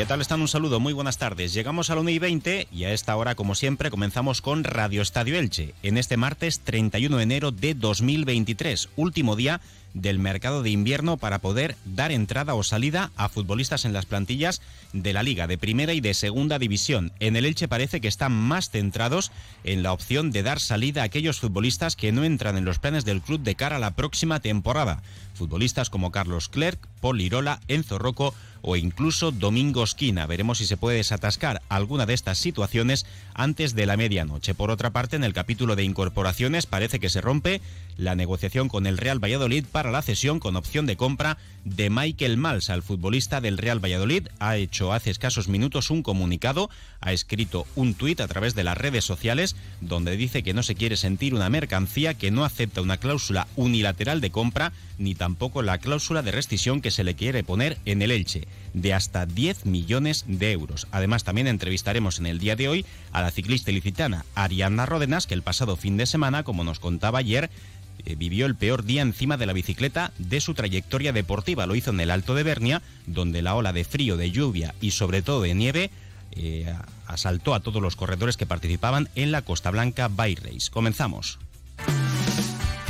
¿Qué tal están? Un saludo, muy buenas tardes. Llegamos a la 1 y 20 y a esta hora, como siempre, comenzamos con Radio Estadio Elche, en este martes 31 de enero de 2023, último día del mercado de invierno para poder dar entrada o salida a futbolistas en las plantillas de la Liga de Primera y de Segunda División. En el Elche parece que están más centrados en la opción de dar salida a aquellos futbolistas que no entran en los planes del club de cara a la próxima temporada. Futbolistas como Carlos Clerc, Paul Lirola, Enzo Rocco o incluso Domingo Esquina. Veremos si se puede desatascar alguna de estas situaciones antes de la medianoche. Por otra parte, en el capítulo de incorporaciones parece que se rompe la negociación con el Real Valladolid para la cesión con opción de compra de Michael Malsa. El futbolista del Real Valladolid ha hecho hace escasos minutos un comunicado, ha escrito un tuit a través de las redes sociales donde dice que no se quiere sentir una mercancía, que no acepta una cláusula unilateral de compra ni tampoco la cláusula de rescisión que se le quiere poner en el Elche de hasta 10 millones de euros. Además, también entrevistaremos en el día de hoy a la ciclista ilicitana Ariana Ródenas, que el pasado fin de semana, como nos contaba ayer, eh, vivió el peor día encima de la bicicleta de su trayectoria deportiva. Lo hizo en el Alto de Bernia, donde la ola de frío, de lluvia y sobre todo de nieve eh, asaltó a todos los corredores que participaban en la Costa Blanca Bike Race. Comenzamos.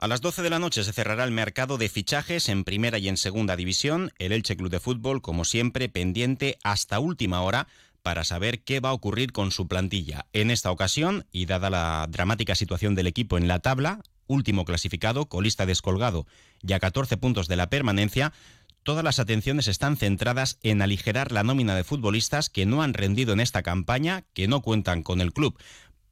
A las 12 de la noche se cerrará el mercado de fichajes en primera y en segunda división. El Elche Club de Fútbol, como siempre, pendiente hasta última hora para saber qué va a ocurrir con su plantilla. En esta ocasión, y dada la dramática situación del equipo en la tabla, último clasificado, colista descolgado y a 14 puntos de la permanencia, todas las atenciones están centradas en aligerar la nómina de futbolistas que no han rendido en esta campaña, que no cuentan con el club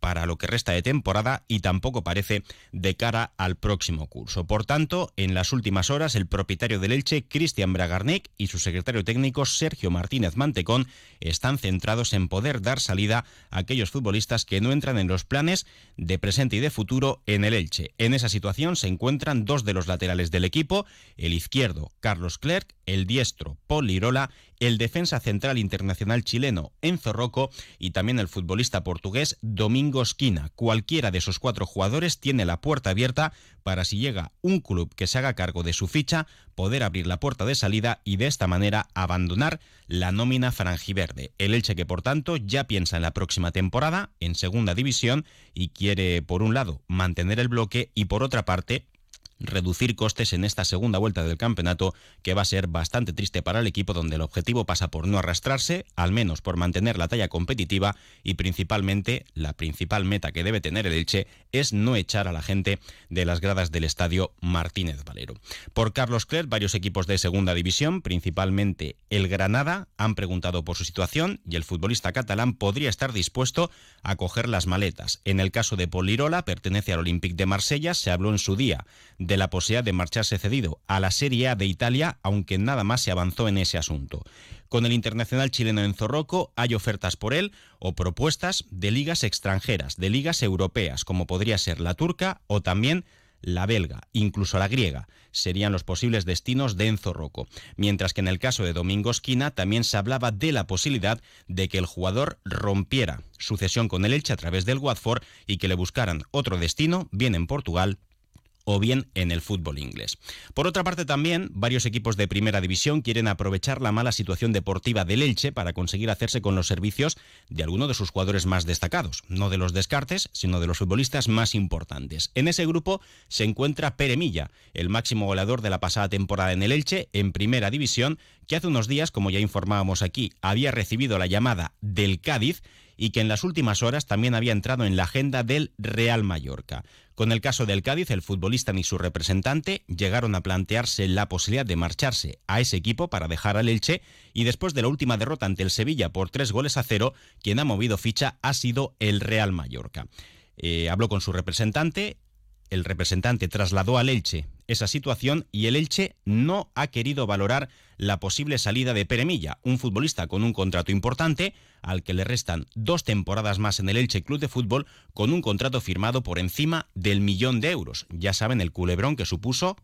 para lo que resta de temporada y tampoco parece de cara al próximo curso. Por tanto, en las últimas horas, el propietario del Elche, Cristian Bragarnik, y su secretario técnico, Sergio Martínez Mantecón, están centrados en poder dar salida a aquellos futbolistas que no entran en los planes de presente y de futuro en el Elche. En esa situación se encuentran dos de los laterales del equipo, el izquierdo, Carlos Clerc, el diestro, Paul Lirola, el defensa central internacional chileno, Enzo Rocco, y también el futbolista portugués, Domingo Esquina. Cualquiera de esos cuatro jugadores tiene la puerta abierta para si llega un club que se haga cargo de su ficha, poder abrir la puerta de salida y de esta manera abandonar la nómina franjiverde. El Elche que por tanto ya piensa en la próxima temporada en segunda división y quiere por un lado mantener el bloque y por otra parte reducir costes en esta segunda vuelta del campeonato que va a ser bastante triste para el equipo donde el objetivo pasa por no arrastrarse, al menos por mantener la talla competitiva y principalmente la principal meta que debe tener el Elche es no echar a la gente de las gradas del estadio Martínez Valero. Por Carlos Clerc, varios equipos de segunda división, principalmente el Granada, han preguntado por su situación y el futbolista catalán podría estar dispuesto a coger las maletas. En el caso de Polirola, pertenece al Olympique de Marsella, se habló en su día la posibilidad de marcharse cedido a la Serie A de Italia, aunque nada más se avanzó en ese asunto. Con el internacional chileno en Zorroco hay ofertas por él o propuestas de ligas extranjeras, de ligas europeas, como podría ser la turca o también la belga, incluso la griega, serían los posibles destinos de Enzo Rocco, mientras que en el caso de Domingo Esquina también se hablaba de la posibilidad de que el jugador rompiera su cesión con el Elche a través del Watford y que le buscaran otro destino, bien en Portugal o bien en el fútbol inglés. Por otra parte también, varios equipos de primera división quieren aprovechar la mala situación deportiva del Elche para conseguir hacerse con los servicios de alguno de sus jugadores más destacados, no de los descartes, sino de los futbolistas más importantes. En ese grupo se encuentra Pere Milla, el máximo goleador de la pasada temporada en el Elche, en primera división, que hace unos días, como ya informábamos aquí, había recibido la llamada del Cádiz y que en las últimas horas también había entrado en la agenda del Real Mallorca. Con el caso del Cádiz, el futbolista ni su representante llegaron a plantearse la posibilidad de marcharse a ese equipo para dejar al Elche y después de la última derrota ante el Sevilla por tres goles a cero, quien ha movido ficha ha sido el Real Mallorca. Eh, habló con su representante el representante trasladó al Elche esa situación y el Elche no ha querido valorar la posible salida de Peremilla, un futbolista con un contrato importante al que le restan dos temporadas más en el Elche Club de Fútbol con un contrato firmado por encima del millón de euros. Ya saben el culebrón que supuso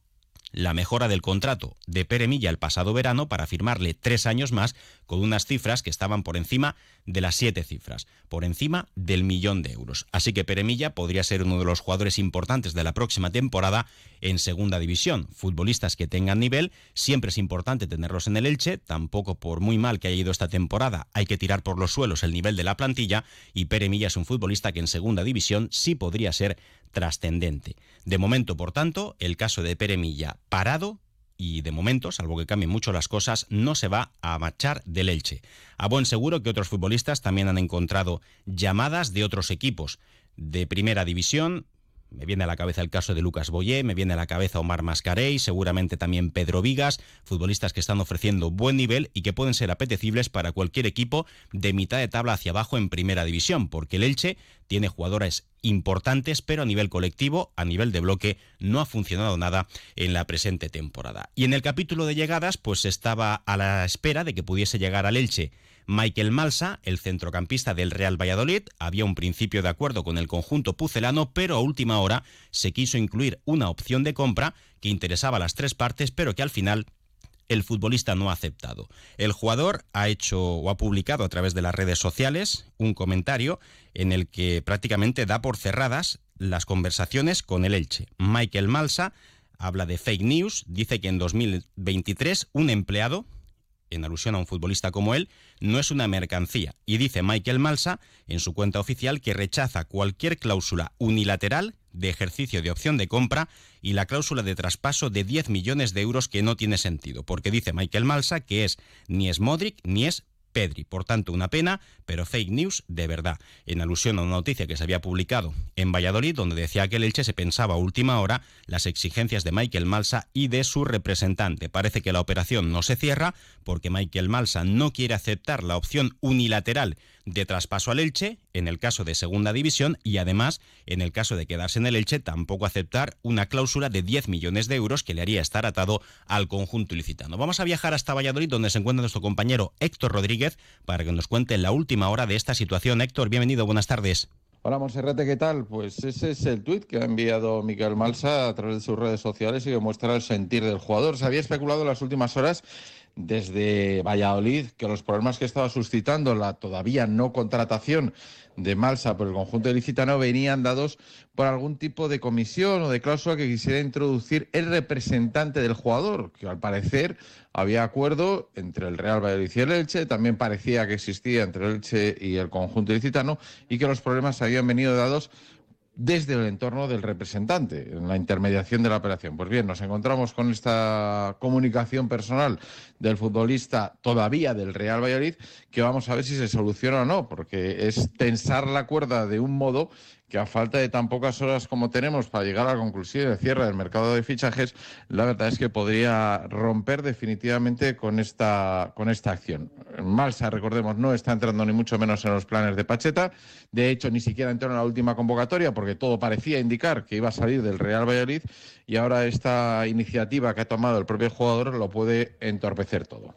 la mejora del contrato de Pere Milla el pasado verano para firmarle tres años más con unas cifras que estaban por encima de las siete cifras, por encima del millón de euros. Así que Pere Milla podría ser uno de los jugadores importantes de la próxima temporada en segunda división. Futbolistas que tengan nivel, siempre es importante tenerlos en el Elche, tampoco por muy mal que haya ido esta temporada, hay que tirar por los suelos el nivel de la plantilla y Pere Milla es un futbolista que en segunda división sí podría ser trascendente. De momento, por tanto, el caso de Pere Milla parado y de momento, salvo que cambien mucho las cosas, no se va a marchar del Elche. A buen seguro que otros futbolistas también han encontrado llamadas de otros equipos de primera división, me viene a la cabeza el caso de Lucas Boyé, me viene a la cabeza Omar Mascarey, seguramente también Pedro Vigas, futbolistas que están ofreciendo buen nivel y que pueden ser apetecibles para cualquier equipo de mitad de tabla hacia abajo en primera división, porque el Elche tiene jugadores importantes, pero a nivel colectivo, a nivel de bloque, no ha funcionado nada en la presente temporada. Y en el capítulo de llegadas, pues estaba a la espera de que pudiese llegar al Elche Michael Malsa, el centrocampista del Real Valladolid, había un principio de acuerdo con el conjunto pucelano, pero a última hora se quiso incluir una opción de compra que interesaba a las tres partes, pero que al final el futbolista no ha aceptado. El jugador ha hecho o ha publicado a través de las redes sociales un comentario en el que prácticamente da por cerradas las conversaciones con el Elche. Michael Malsa habla de fake news, dice que en 2023 un empleado en alusión a un futbolista como él, no es una mercancía. Y dice Michael Malsa en su cuenta oficial que rechaza cualquier cláusula unilateral de ejercicio de opción de compra y la cláusula de traspaso de 10 millones de euros que no tiene sentido, porque dice Michael Malsa que es ni es Modric ni es Pedri. Por tanto, una pena, pero fake news de verdad, en alusión a una noticia que se había publicado en Valladolid, donde decía que el Elche se pensaba a última hora las exigencias de Michael Malsa y de su representante. Parece que la operación no se cierra porque Michael Malsa no quiere aceptar la opción unilateral de traspaso al Elche en el caso de segunda división y además en el caso de quedarse en el Elche tampoco aceptar una cláusula de 10 millones de euros que le haría estar atado al conjunto ilicitano. Vamos a viajar hasta Valladolid donde se encuentra nuestro compañero Héctor Rodríguez para que nos cuente la última hora de esta situación. Héctor, bienvenido, buenas tardes. Hola Monserrate, ¿qué tal? Pues ese es el tuit que ha enviado Miguel Malsa a través de sus redes sociales y que muestra el sentir del jugador. Se había especulado en las últimas horas desde Valladolid que los problemas que estaba suscitando la todavía no contratación de Malsa por el conjunto licitano venían dados por algún tipo de comisión o de cláusula que quisiera introducir el representante del jugador, que al parecer había acuerdo entre el Real Valladolid y el Elche, también parecía que existía entre el Elche y el conjunto licitano y que los problemas habían venido dados desde el entorno del representante, en la intermediación de la operación. Pues bien, nos encontramos con esta comunicación personal del futbolista todavía del Real Valladolid, que vamos a ver si se soluciona o no, porque es tensar la cuerda de un modo que a falta de tan pocas horas como tenemos para llegar a la conclusión de cierre del mercado de fichajes, la verdad es que podría romper definitivamente con esta, con esta acción. Malsa, recordemos, no está entrando ni mucho menos en los planes de Pacheta. De hecho, ni siquiera entró en la última convocatoria porque todo parecía indicar que iba a salir del Real Valladolid y ahora esta iniciativa que ha tomado el propio jugador lo puede entorpecer todo.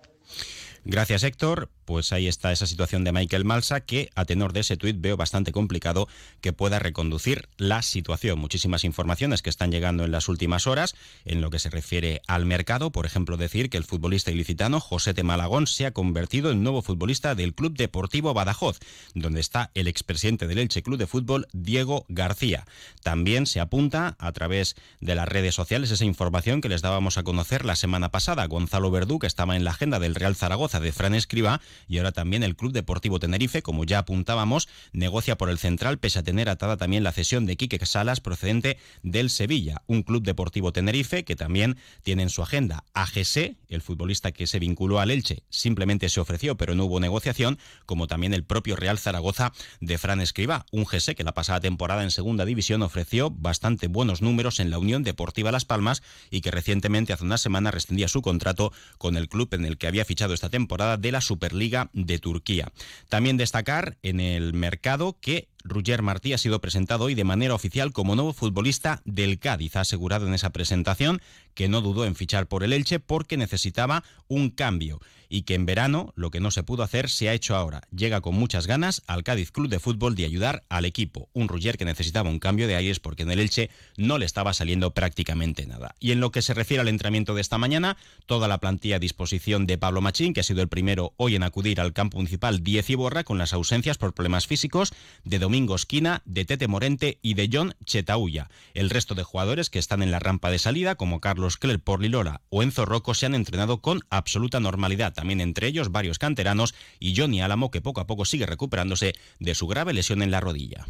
Gracias, Héctor pues ahí está esa situación de Michael Malsa que a tenor de ese tuit veo bastante complicado que pueda reconducir la situación. Muchísimas informaciones que están llegando en las últimas horas en lo que se refiere al mercado. Por ejemplo, decir que el futbolista ilicitano José de Malagón se ha convertido en nuevo futbolista del Club Deportivo Badajoz, donde está el expresidente del Elche Club de Fútbol, Diego García. También se apunta a través de las redes sociales esa información que les dábamos a conocer la semana pasada. Gonzalo Verdú, que estaba en la agenda del Real Zaragoza de Fran Escriba, y ahora también el Club Deportivo Tenerife, como ya apuntábamos, negocia por el central pese a tener atada también la cesión de Quique Salas procedente del Sevilla, un Club Deportivo Tenerife que también tiene en su agenda a GC, el futbolista que se vinculó al Elche, simplemente se ofreció pero no hubo negociación, como también el propio Real Zaragoza de Fran Escriba, un GC que la pasada temporada en segunda división ofreció bastante buenos números en la Unión Deportiva Las Palmas y que recientemente hace una semana rescindía su contrato con el club en el que había fichado esta temporada de la Superliga de Turquía. También destacar en el mercado que Roger Martí ha sido presentado hoy de manera oficial como nuevo futbolista del Cádiz. Ha asegurado en esa presentación que no dudó en fichar por el Elche porque necesitaba un cambio y que en verano lo que no se pudo hacer se ha hecho ahora. Llega con muchas ganas al Cádiz Club de Fútbol de ayudar al equipo. Un Roger que necesitaba un cambio de aires porque en el Elche no le estaba saliendo prácticamente nada. Y en lo que se refiere al entrenamiento de esta mañana, toda la plantilla a disposición de Pablo Machín, que ha sido el primero hoy en acudir al campo municipal 10 y Borra con las ausencias por problemas físicos de Domingo Esquina, de Tete Morente y de John Chetauya. El resto de jugadores que están en la rampa de salida, como Carlos Cler por Lilora o Enzo Rocco, se han entrenado con absoluta normalidad también entre ellos varios canteranos y Johnny Álamo que poco a poco sigue recuperándose de su grave lesión en la rodilla.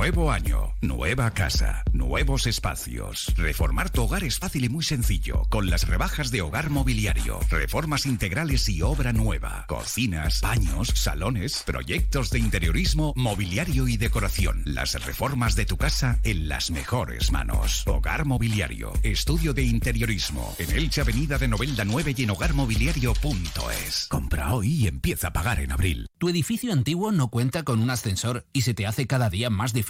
Nuevo año, nueva casa, nuevos espacios. Reformar tu hogar es fácil y muy sencillo con las rebajas de Hogar Mobiliario. Reformas integrales y obra nueva. Cocinas, baños, salones, proyectos de interiorismo, mobiliario y decoración. Las reformas de tu casa en las mejores manos. Hogar Mobiliario, estudio de interiorismo. En Elche Avenida de Novelda 9 y en hogarmobiliario.es. Compra hoy y empieza a pagar en abril. ¿Tu edificio antiguo no cuenta con un ascensor y se te hace cada día más difícil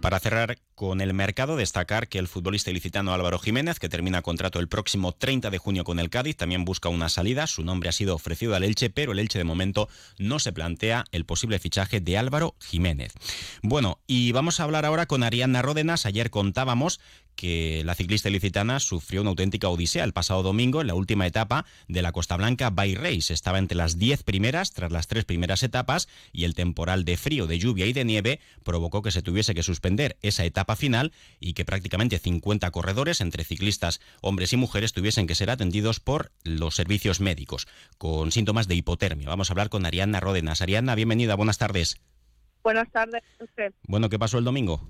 Para cerrar con el mercado, destacar que el futbolista ilicitano Álvaro Jiménez, que termina contrato el próximo 30 de junio con el Cádiz, también busca una salida. Su nombre ha sido ofrecido al Elche, pero el Elche de momento no se plantea el posible fichaje de Álvaro Jiménez. Bueno, y vamos a hablar ahora con Arianna Ródenas. Ayer contábamos que la ciclista ilicitana sufrió una auténtica odisea el pasado domingo en la última etapa de la Costa Blanca by Race. Estaba entre las 10 primeras tras las tres primeras etapas y el temporal de frío, de lluvia y de nieve provocó que se tuviese que suspender esa etapa final y que prácticamente 50 corredores, entre ciclistas, hombres y mujeres, tuviesen que ser atendidos por los servicios médicos con síntomas de hipotermia. Vamos a hablar con Ariadna Ródenas. Ariadna, bienvenida, buenas tardes. Buenas tardes. Usted. Bueno, ¿qué pasó el domingo?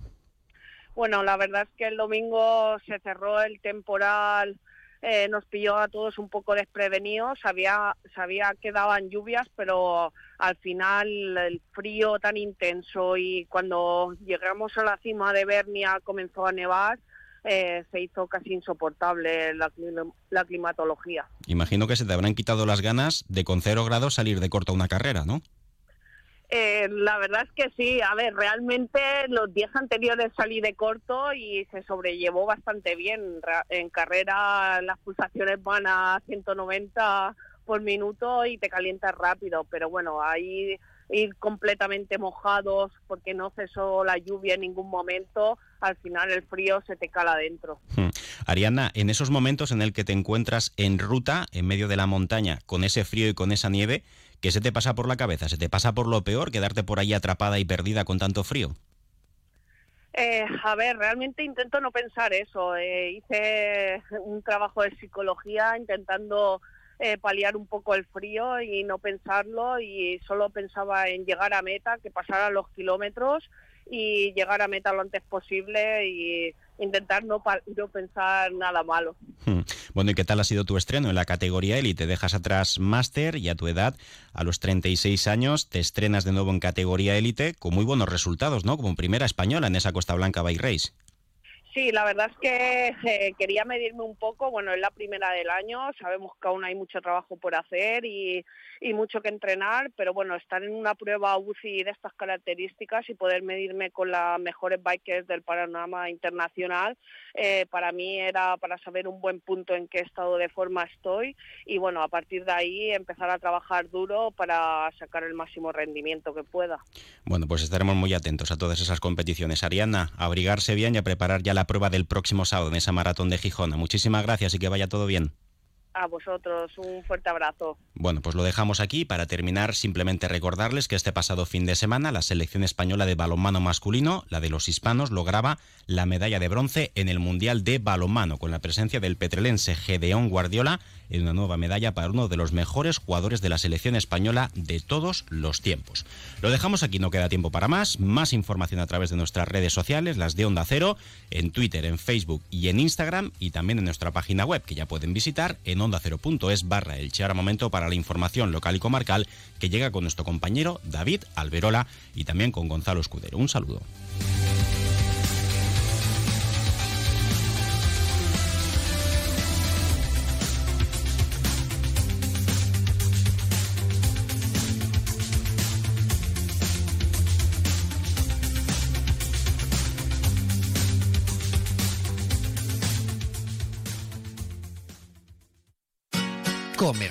Bueno, la verdad es que el domingo se cerró el temporal, eh, nos pilló a todos un poco desprevenidos, sabía, sabía que daban lluvias, pero al final el frío tan intenso y cuando llegamos a la cima de Bernia comenzó a nevar, eh, se hizo casi insoportable la, la, climatología. Imagino que se te habrán quitado las ganas de con cero grados salir de corta una carrera, ¿no? Eh, la verdad es que sí, a ver, realmente los días anteriores salí de corto y se sobrellevó bastante bien. En carrera las pulsaciones van a 190 por minuto y te calientas rápido, pero bueno, ahí ir completamente mojados porque no cesó la lluvia en ningún momento, al final el frío se te cala adentro. Hmm. Ariana, en esos momentos en el que te encuentras en ruta, en medio de la montaña, con ese frío y con esa nieve, ¿Qué se te pasa por la cabeza? ¿Se te pasa por lo peor quedarte por ahí atrapada y perdida con tanto frío? Eh, a ver, realmente intento no pensar eso. Eh, hice un trabajo de psicología intentando eh, paliar un poco el frío y no pensarlo y solo pensaba en llegar a meta, que pasaran los kilómetros y llegar a meta lo antes posible y intentar no, no pensar nada malo. Hmm. Bueno, ¿y qué tal ha sido tu estreno en la categoría élite? Dejas atrás máster y a tu edad, a los 36 años, te estrenas de nuevo en categoría élite con muy buenos resultados, ¿no? Como primera española en esa Costa Blanca Bike Race. Sí, la verdad es que eh, quería medirme un poco. Bueno, es la primera del año, sabemos que aún hay mucho trabajo por hacer y, y mucho que entrenar, pero bueno, estar en una prueba UCI de estas características y poder medirme con las mejores bikers del panorama internacional, eh, para mí era para saber un buen punto en qué estado de forma estoy y bueno, a partir de ahí empezar a trabajar duro para sacar el máximo rendimiento que pueda. Bueno, pues estaremos muy atentos a todas esas competiciones. Ariana, abrigarse bien y a preparar ya la prueba del próximo sábado en esa maratón de Gijona. Muchísimas gracias y que vaya todo bien. A vosotros, un fuerte abrazo. Bueno, pues lo dejamos aquí. Para terminar, simplemente recordarles que este pasado fin de semana la selección española de balonmano masculino, la de los hispanos, lograba la medalla de bronce en el Mundial de Balonmano, con la presencia del petrelense Gedeón Guardiola en una nueva medalla para uno de los mejores jugadores de la selección española de todos los tiempos. Lo dejamos aquí, no queda tiempo para más. Más información a través de nuestras redes sociales, las de Onda Cero, en Twitter, en Facebook y en Instagram, y también en nuestra página web, que ya pueden visitar en en onda es barra Elche. Ahora momento para la información local y comarcal que llega con nuestro compañero David Alberola y también con Gonzalo Escudero. Un saludo.